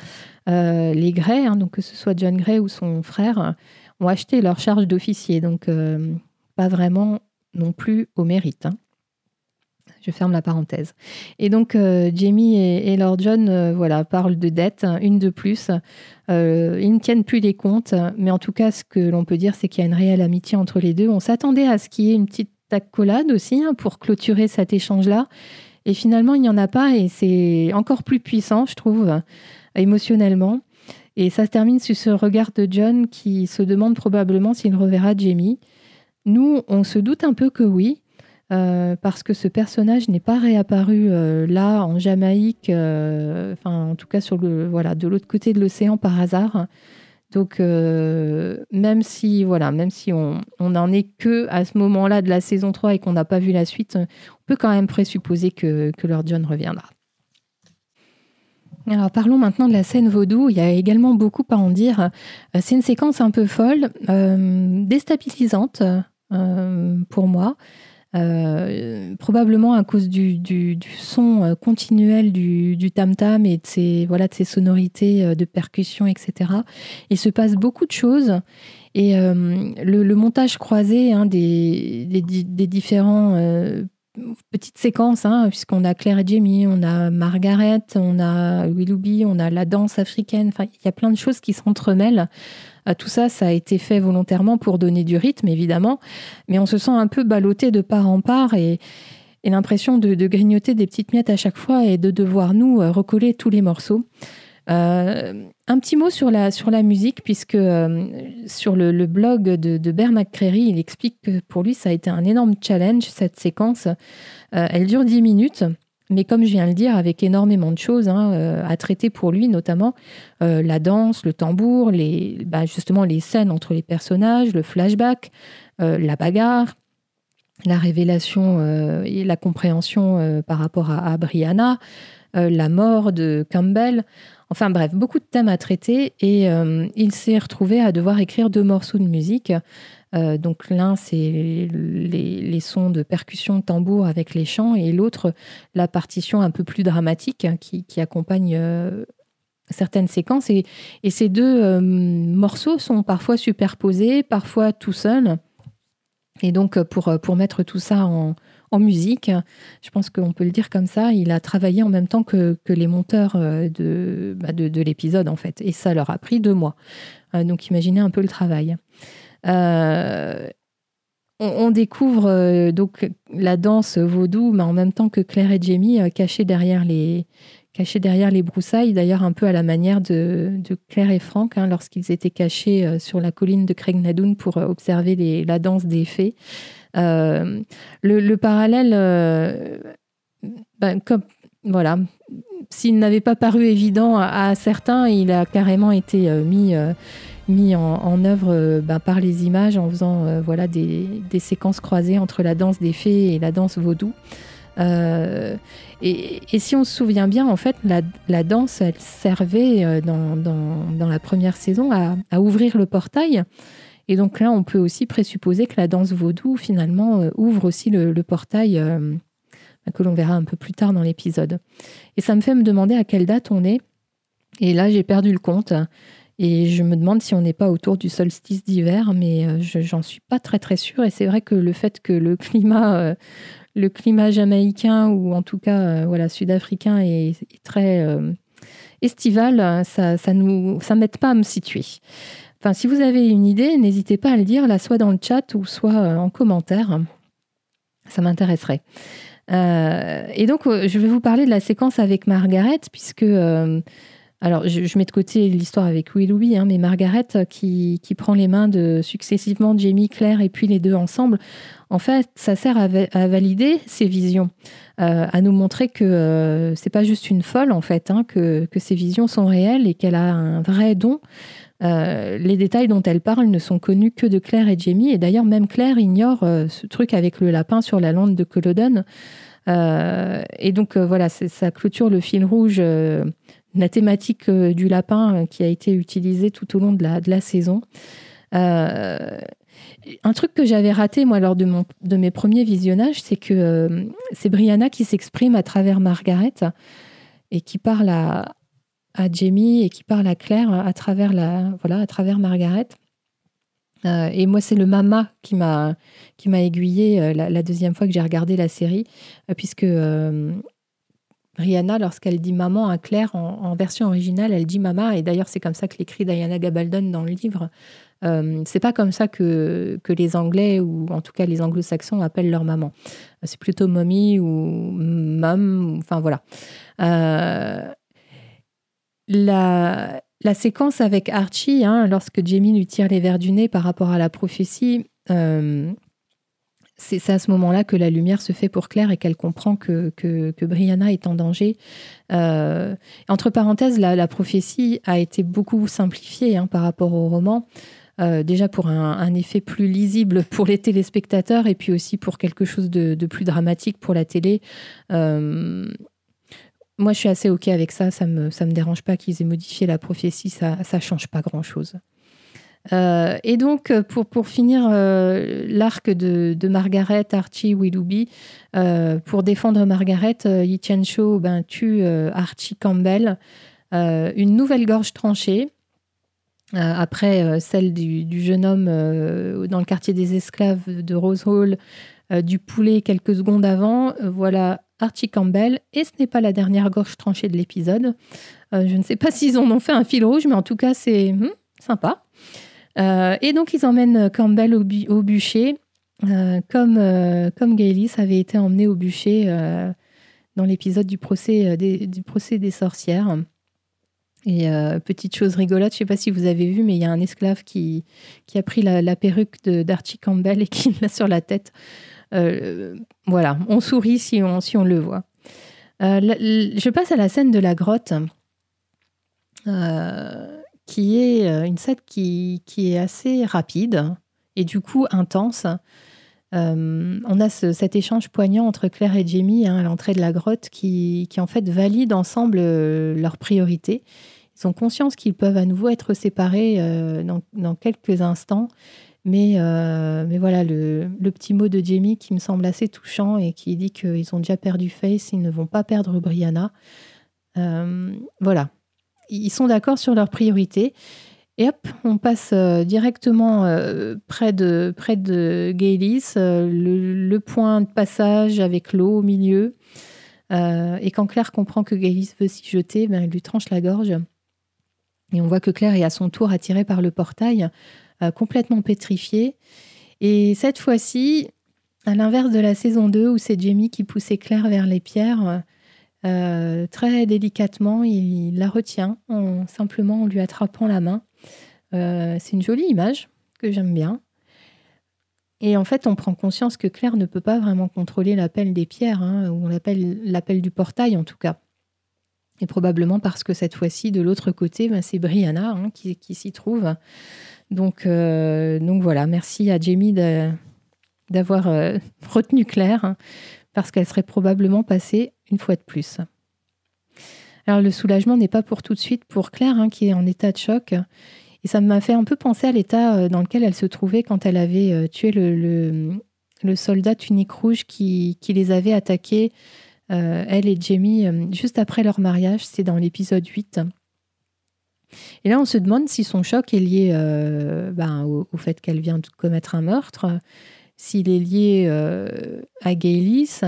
les Grey, hein, donc que ce soit John Grey ou son frère, ont acheté leur charge d'officier, donc euh, pas vraiment non plus au mérite. Hein. Je ferme la parenthèse. Et donc, euh, Jamie et, Lord John euh, voilà, parlent de dettes, hein, une de plus. ils ne tiennent plus les comptes, mais en tout cas, ce que l'on peut dire, c'est qu'il y a une réelle amitié entre les deux. On s'attendait à ce qu'il y ait une petite accolade aussi hein, pour clôturer cet échange-là. Et finalement, il n'y en a pas, et c'est encore plus puissant, je trouve, émotionnellement. Et ça se termine sur ce regard de John qui se demande probablement s'il reverra Jamie. Nous, on se doute un peu que oui, euh, parce que ce personnage n'est pas réapparu euh, là en Jamaïque, euh, en tout cas sur le voilà de l'autre côté de l'océan par hasard. Donc même si voilà, même si on n'en est que à ce moment-là de la saison 3 et qu'on n'a pas vu la suite, on peut quand même présupposer que, que Lord John reviendra. Alors parlons maintenant de la scène vaudou. Il y a également beaucoup à en dire. Euh, c'est une séquence un peu folle, euh, déstabilisante euh, pour moi. probablement à cause du, son continuel du, tam-tam et de ses, voilà, de sonorités de percussion, etc. Il se passe beaucoup de choses. Et le, montage croisé hein, des, des, différents petite séquence, hein, puisqu'on a Claire et Jamie, on a Margaret, on a Willoughby, on a la danse africaine. Enfin, il y a plein de choses qui s'entremêlent. Euh, tout ça, ça a été fait volontairement pour donner du rythme, évidemment, mais on se sent un peu ballotté de part en part et, l'impression de, grignoter des petites miettes à chaque fois et de devoir nous euh, recoller tous les morceaux. Euh, un petit mot sur la, sur la musique, puisque euh, sur le, blog de, de Bear il explique que pour lui, ça a été un énorme challenge, cette séquence. Euh, elle dure 10 minutes. Mais comme je viens de le dire, avec énormément de choses hein, à traiter pour lui, notamment la danse, le tambour, les, bah, justement les scènes entre les personnages, le flashback, la bagarre, la révélation et la compréhension par rapport à Brianna, la mort de Campbell. Enfin bref, beaucoup de thèmes à traiter et euh, il s'est retrouvé à devoir écrire deux morceaux de musique. Euh, donc l'un, c'est les, sons de percussion de tambour avec les chants et l'autre, la partition un peu plus dramatique qui, accompagne euh, certaines séquences. Et, ces deux morceaux sont parfois superposés, parfois tout seuls. Et donc pour, pour mettre tout ça en, en musique. Je pense qu'on peut le dire comme ça. Il a travaillé en même temps que, les monteurs euh, bah, de, de, l'épisode, en fait. Et ça leur a pris deux mois. Euh, donc imaginez un peu le travail. Euh, on, découvre donc la danse vaudou, mais en même temps que Claire et Jamie, cachés derrière les, cachés derrière les broussailles, d'ailleurs un peu à la manière de, Claire et Franck, hein, lorsqu'ils étaient cachés sur la colline de Craig Nadoun pour observer la danse des fées. Euh, le, parallèle, euh, ben, comme voilà, s'il n'avait pas paru évident à, certains, il a carrément été euh, mis, mis en, œuvre ben, par les images en faisant voilà, des, séquences croisées entre la danse des fées et la danse vaudou. et, si on se souvient bien, en fait, la, danse, elle servait dans, dans, la première saison à, ouvrir le portail et donc là, on peut aussi présupposer que la danse vaudou, finalement, euh, ouvre aussi le, portail euh, que l'on verra un peu plus tard dans l'épisode. Et ça me fait me demander à quelle date on est. Et là, j'ai perdu le compte. Et je me demande si on n'est pas autour du solstice d'hiver, mais euh, je j'en suis pas très très sûre. Et c'est vrai que le fait que le climat, le climat jamaïcain ou en tout cas voilà sud-africain est, très estival, ça ça nous ça m'aide pas à me situer. Enfin, si vous avez une idée, n'hésitez pas à le dire, soit dans le chat ou soit en commentaire. Ça m'intéresserait. et donc, je vais vous parler de la séquence avec Margaret, puisque alors, je, mets de côté l'histoire avec Willoughby, hein, mais Margaret euh, qui, prend les mains de successivement Jamie, Claire et puis les deux ensemble, en fait, ça sert à, valider ses visions, euh, à nous montrer que euh, c'est pas juste une folle, en fait, hein, que, que ses visions sont réelles et qu'elle a un vrai don. les détails dont elle parle ne sont connus que de Claire et Jamie, et d'ailleurs, même Claire ignore ce truc avec le lapin sur la lande de Culloden. et donc, voilà, ça clôture le fil rouge la thématique euh, du lapin euh, qui a été utilisée tout au long de la, de la saison. Euh, un truc que j'avais raté, moi, lors de, mon, de mes premiers visionnages, c'est que c'est Brianna qui s'exprime à travers Margaret et qui parle à, à Jamie et qui parle à Claire à travers, la, voilà, à travers Margaret. et moi, c'est le mama qui m'a aiguillé la, deuxième fois que j'ai regardé la série, puisque Rihanna, lorsqu'elle dit maman à Claire en, version originale, elle dit mama, et d'ailleurs c'est comme ça que l'écrit Diana Gabaldon dans le livre. Euh, c'est pas comme ça que, que les Anglais ou en tout cas les Anglo-Saxons appellent leur maman. C'est plutôt mommy ou mum, enfin voilà. Euh, la, séquence avec Archie, hein, lorsque Jamie lui tire les verres du nez par rapport à la prophétie, euh, c'est à ce moment-là que la lumière se fait pour Claire et qu'elle comprend que, que, Brianna est en danger. Euh, entre parenthèses, la, prophétie a été beaucoup simplifiée hein, par rapport au roman. Euh, déjà pour un, effet plus lisible pour les téléspectateurs et puis aussi pour quelque chose de, plus dramatique pour la télé. Euh, moi, je suis assez OK avec ça. Ça ne me, ça me dérange pas qu'ils aient modifié la prophétie. Ça ne change pas grand-chose. Euh, et donc, euh, pour, pour finir euh, l'arc de, Margaret, Archie, Willoughby, pour défendre Margaret, Yi Chen Cho ben, tue Archie Campbell, une nouvelle gorge tranchée. après celle du, du, jeune homme dans le quartier des esclaves de Rose Hall, du poulet quelques secondes avant, voilà Archie Campbell, et ce n'est pas la dernière gorge tranchée de l'épisode. je ne sais pas s'ils en ont fait un fil rouge, mais en tout cas, c'est hmm, sympa. Euh, et donc, ils emmènent Campbell au, bûcher, euh, comme, euh, comme avait été emmené au bûcher dans l'épisode du, procès des, du procès des sorcières. Et petite chose rigolote, je ne sais pas si vous avez vu, mais il y a un esclave qui, qui a pris la, perruque d'Archie Campbell et qui l'a sur la tête. voilà, on sourit si on, si on le voit. je passe à la scène de la grotte qui est euh, une scène qui, qui, est assez rapide et du coup intense. Euh, on a cet échange poignant entre Claire et Jamie hein, à l'entrée de la grotte qui, qui, en fait valide ensemble euh, leurs priorités. Ils ont conscience qu'ils peuvent à nouveau être séparés dans, dans, quelques instants. Mais, mais voilà, le, le, petit mot de Jamie qui me semble assez touchant et qui dit qu'ils ont déjà perdu Face, ils ne vont pas perdre Brianna. voilà, ils sont d'accord sur leurs priorités. Et hop, on passe euh, directement euh, près de, près de Gaylis, euh, le, point de passage avec l'eau au milieu. et quand Claire comprend que Gaylis veut s'y jeter, ben, elle lui tranche la gorge. Et on voit que Claire est à son tour attirée par le portail, complètement pétrifiée. Et cette fois-ci, à l'inverse de la saison 2 où c'est Jamie qui poussait Claire vers les pierres, euh, très délicatement, il la retient en, simplement en lui attrapant la main. Euh, c'est une jolie image que j'aime bien. Et en fait, on prend conscience que Claire ne peut pas vraiment contrôler l'appel des pierres, hein, ou l'appel du portail en tout cas. Et probablement parce que cette fois-ci, de l'autre côté, ben, c'est Brianna hein, qui, s'y trouve. Donc, euh, donc voilà, merci à Jamie d'avoir retenu Claire, hein, parce qu'elle serait probablement passée une fois de plus. Alors le soulagement n'est pas pour tout de suite pour Claire, hein, qui est en état de choc. Et ça m'a fait un peu penser à l'état euh, dans lequel elle se trouvait quand elle avait euh, tué le, soldat tunique rouge qui, les avait attaqués, euh, elle et Jamie, juste après leur mariage. C'est dans l'épisode 8. Et là, on se demande si son choc est lié ben, au, fait qu'elle vient de commettre un meurtre, s'il est lié à Gaylis,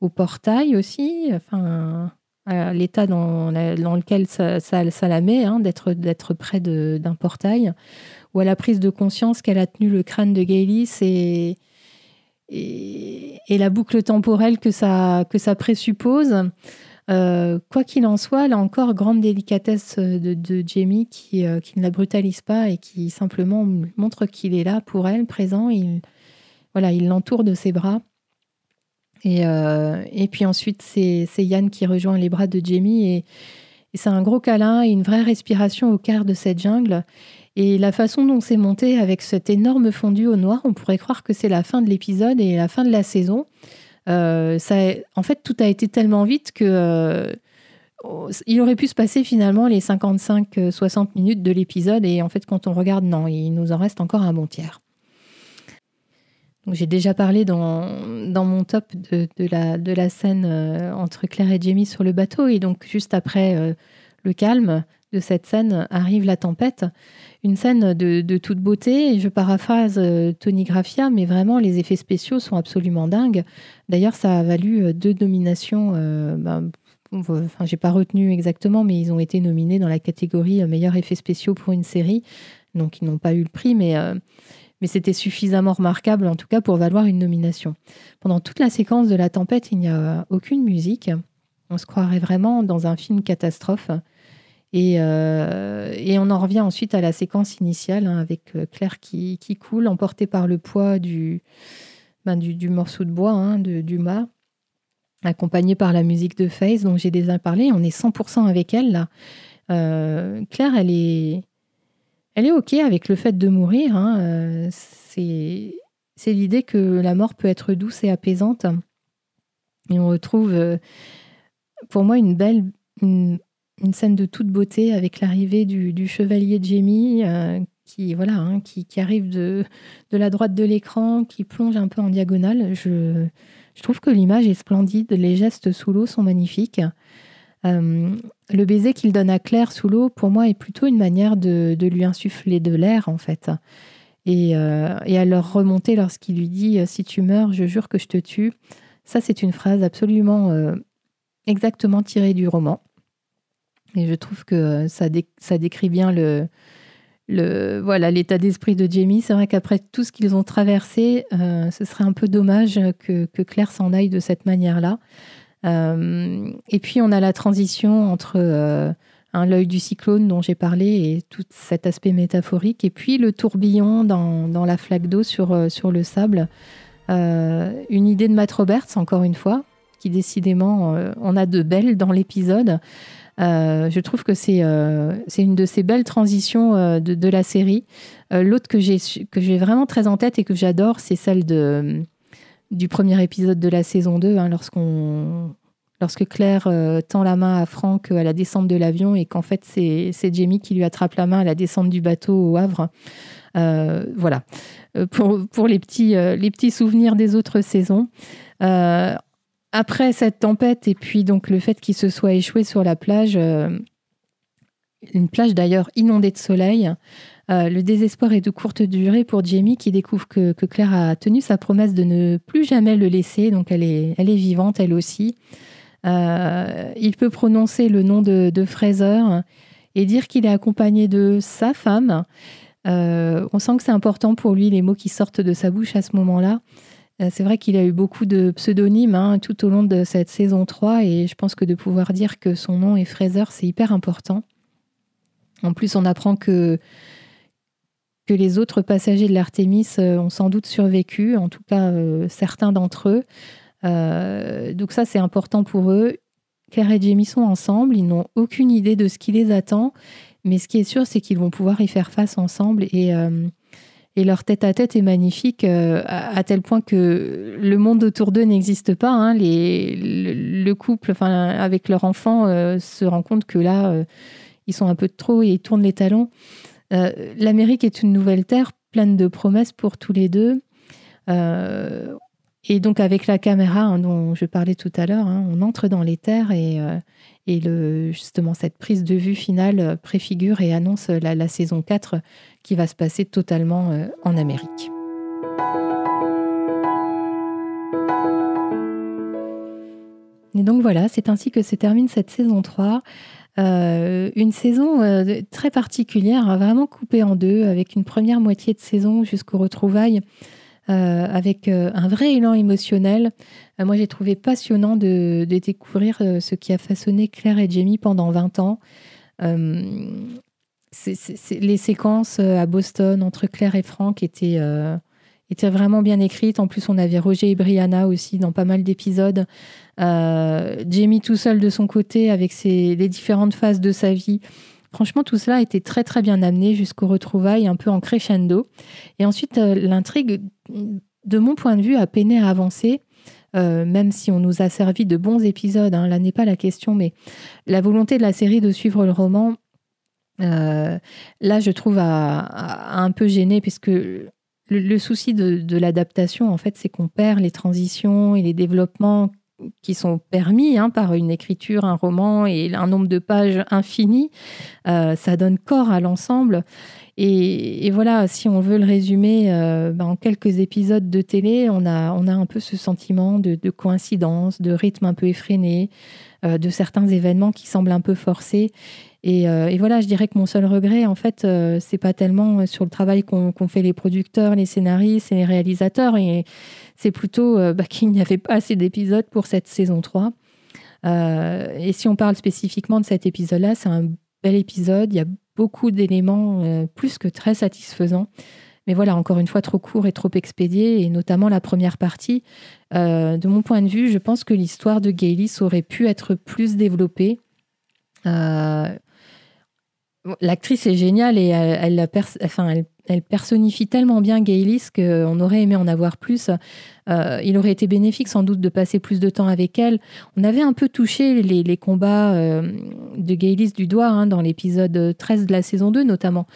au portail aussi. Enfin, l'état dans, lequel ça, la met, hein, d'être près d'un portail, ou à la prise de conscience qu'elle a tenu le crâne de Gaylis et, la boucle temporelle que ça, présuppose. Euh, quoi qu'il en soit, là encore, grande délicatesse de, Jamie qui, euh, qui, ne la brutalise pas et qui simplement montre qu'il est là pour elle, présent. Voilà, il l'entoure de ses bras. Et, euh, puis ensuite, c'est Yann qui rejoint les bras de Jamie et, c'est un gros câlin et une vraie respiration au cœur de cette jungle. Et la façon dont c'est monté avec cet énorme fondu au noir, on pourrait croire que c'est la fin de l'épisode et la fin de la saison. Euh, en fait, tout a été tellement vite que euh, il aurait pu se passer finalement les 55-60 minutes de l'épisode. Et en fait, quand on regarde, non, il nous en reste encore un bon tiers. J'ai déjà parlé dans, dans mon top de, de, la, de la scène euh, entre Claire et Jamie sur le bateau. Et donc, juste après le calme de cette scène, arrive la tempête une scène de, toute beauté. Je paraphrase euh, Tony Graffia, mais vraiment, les effets spéciaux sont absolument dingues. D'ailleurs, ça a valu euh, deux nominations. Euh, ben, enfin, j'ai pas retenu exactement, mais ils ont été nominés dans la catégorie meilleurs effets spéciaux pour une série. Donc, ils n'ont pas eu le prix, mais, mais c'était suffisamment remarquable, en tout cas, pour valoir une nomination. Pendant toute la séquence de la tempête, il n'y a aucune musique. On se croirait vraiment dans un film catastrophe. Euh, et, on en revient ensuite à la séquence initiale hein, avec euh, Claire qui, coule, emportée par le poids du, ben, morceau de bois, hein, du mât, accompagnée par la musique de Face dont j'ai déjà parlé. On est 100% avec elle là. Euh, Claire, elle est, elle est OK avec le fait de mourir. Hein, c'est, c'est l'idée que la mort peut être douce et apaisante. Et on retrouve, pour moi, une belle, une scène de toute beauté avec l'arrivée du, chevalier Jamie euh, qui, voilà, hein, qui, arrive de, la droite de l'écran, qui plonge un peu en diagonale. Je trouve que l'image est splendide, les gestes sous l'eau sont magnifiques. Euh, le baiser qu'il donne à Claire sous l'eau, pour moi, est plutôt une manière de, lui insuffler de l'air, en fait. Et, euh, à leur remonter lorsqu'il lui dit Si tu meurs, je jure que je te tue. Ça, c'est une phrase absolument exactement tirée du roman. Et je trouve que ça, décrit bien le, voilà l'état d'esprit de Jamie. C'est vrai qu'après tout ce qu'ils ont traversé, euh, ce serait un peu dommage que Claire s'en aille de cette manière-là. Euh, et puis on a la transition entre euh, un l'œil du cyclone dont j'ai parlé et tout cet aspect métaphorique, et puis le tourbillon dans, la flaque d'eau sur, sur le sable. une idée de Matt Roberts, encore une fois, qui décidément, on a de belles dans l'épisode. Euh, je trouve que c'est euh, une de ces belles transitions euh, de, la série. L'autre que j'ai vraiment très en tête et que j'adore, c'est celle de, du premier épisode de la saison 2, hein, lorsqu'on lorsque Claire tend la main à Franck à la descente de l'avion et qu'en fait c'est Jamie qui lui attrape la main à la descente du bateau au Havre. voilà, pour, pour les, petits, les petits souvenirs des autres saisons après cette tempête et puis donc le fait qu'il se soit échoué sur la plage, euh, une plage d'ailleurs inondée de soleil, euh, le désespoir est de courte durée pour Jamie qui découvre que, Claire a tenu sa promesse de ne plus jamais le laisser, donc elle est, elle est vivante elle aussi. Euh, il peut prononcer le nom de, Fraser et dire qu'il est accompagné de sa femme. on sent que c'est important pour lui les mots qui sortent de sa bouche à ce moment-là. Euh, c'est vrai qu'il a eu beaucoup de pseudonymes hein, tout au long de cette saison 3 et je pense que de pouvoir dire que son nom est Fraser, c'est hyper important. En plus, on apprend que, que les autres passagers de l'Artémis euh, ont sans doute survécu, en tout cas euh, certains d'entre eux. donc ça, c'est important pour eux. Claire et Jamie sont ensemble, ils n'ont aucune idée de ce qui les attend, mais ce qui est sûr, c'est qu'ils vont pouvoir y faire face ensemble et leur tête-à-tête est magnifique euh, à, tel point que le monde autour d'eux n'existe pas. Hein. Le, couple, avec leur enfant, euh, se rend compte que là, euh, ils sont un peu trop et ils tournent les talons. L'Amérique est une nouvelle terre pleine de promesses pour tous les deux. et donc avec la caméra hein, dont je parlais tout à l'heure, hein, on entre dans les terres et, le, justement cette prise de vue finale préfigure et annonce la, la saison 4 qui va se passer totalement euh, en Amérique. Et donc voilà, c'est ainsi que se termine cette saison 3. Euh, une saison euh, très particulière, vraiment coupée en deux, avec une première moitié de saison jusqu'aux retrouvailles, euh, avec un vrai élan émotionnel. moi, j'ai trouvé passionnant de, découvrir ce qui a façonné Claire et Jamie pendant 20 ans. les séquences à Boston entre Claire et Franck étaient était vraiment bien écrite. En plus, on avait Roger et Brianna aussi dans pas mal d'épisodes. Euh, Jamie tout seul de son côté avec ses, les différentes phases de sa vie. Franchement, tout cela été très très bien amené jusqu'au retrouvailles, un peu en crescendo. Et ensuite, euh, l'intrigue, de mon point de vue, a peiné à avancer. Euh, même si on nous a servi de bons épisodes, hein, là n'est pas la question, mais la volonté de la série de suivre le roman, là je trouve a, un peu gêné, puisque le, souci de, l'adaptation, en fait, c'est qu'on perd les transitions et les développements qui sont permis hein, par une écriture, un roman et un nombre de pages infini. Euh, ça donne corps à l'ensemble. Et, voilà, si on veut le résumer euh, ben, en quelques épisodes de télé, on a, on a un peu ce sentiment de, coïncidence, de rythme un peu effréné, euh, de certains événements qui semblent un peu forcés. Euh, et, voilà, je dirais que mon seul regret, en fait, c'est pas tellement sur le travail qu'ont fait les producteurs, les scénaristes et les réalisateurs, et c'est plutôt bah, qu'il n'y avait pas assez d'épisodes pour cette saison 3. et si on parle spécifiquement de cet épisode-là, c'est un bel épisode. Il y a beaucoup d'éléments plus que très satisfaisants. Mais voilà, encore une fois, trop court et trop expédié, et notamment la première partie. de mon point de vue, je pense que l'histoire de Gaylis aurait pu être plus développée. L'actrice est géniale et elle, elle, personnifie tellement bien Gaylis qu'on aurait aimé en avoir plus. Euh, il aurait été bénéfique sans doute de passer plus de temps avec elle. On avait un peu touché les, combats euh, de Gaylis du doigt hein, dans l'épisode 13 de la saison 2 notamment,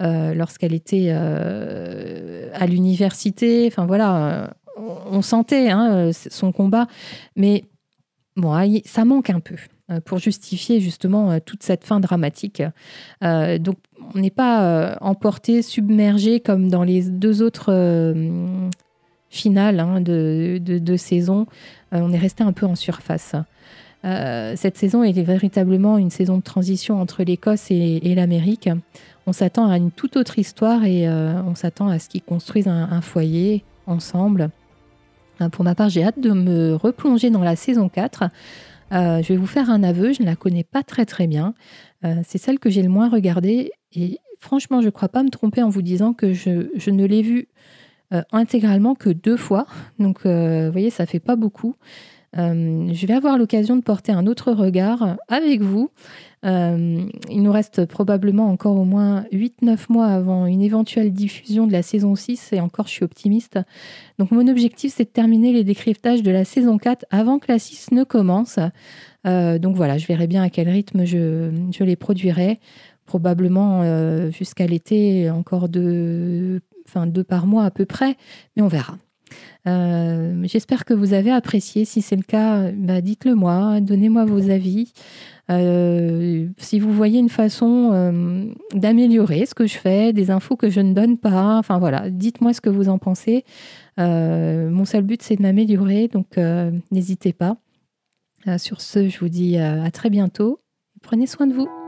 euh, lorsqu'elle était à l'université. Enfin voilà, on, sentait hein, son combat, mais bon, ça manque un peu. Euh, pour justifier justement euh, toute cette fin dramatique. Euh, donc on n'est pas emporté, submergé comme dans les deux autres finales hein, de, saison. on est resté un peu en surface. cette saison est véritablement une saison de transition entre l'Écosse et, l'Amérique. On s'attend à une toute autre histoire et on s'attend à ce qu'ils construisent un, un, foyer ensemble. Pour ma part, j'ai hâte de me replonger dans la saison 4. Euh, je vais vous faire un aveu, je ne la connais pas très très bien. Euh, c'est celle que j'ai le moins regardée et franchement, je ne crois pas me tromper en vous disant que je, ne l'ai vue euh, intégralement que deux fois. Donc, vous voyez, ça fait pas beaucoup. Je vais avoir l'occasion de porter un autre regard avec vous. Euh, il nous reste probablement encore au moins 8-9 mois avant une éventuelle diffusion de la saison 6 et encore je suis optimiste. Donc mon objectif c'est de terminer les décryptages de la saison 4 avant que la 6 ne commence. Euh, donc voilà, je verrai bien à quel rythme je, les produirai. Probablement euh, jusqu'à l'été, encore deux, deux par mois à peu près, mais on verra. J'espère que vous avez apprécié. Si c'est le cas, bah dites-le moi, donnez-moi vos avis. Euh, si vous voyez une façon euh, d'améliorer ce que je fais, des infos que je ne donne pas, enfin voilà, dites-moi ce que vous en pensez. Euh, mon seul but, c'est de m'améliorer, donc n'hésitez pas. sur ce, je vous dis à très bientôt. Prenez soin de vous.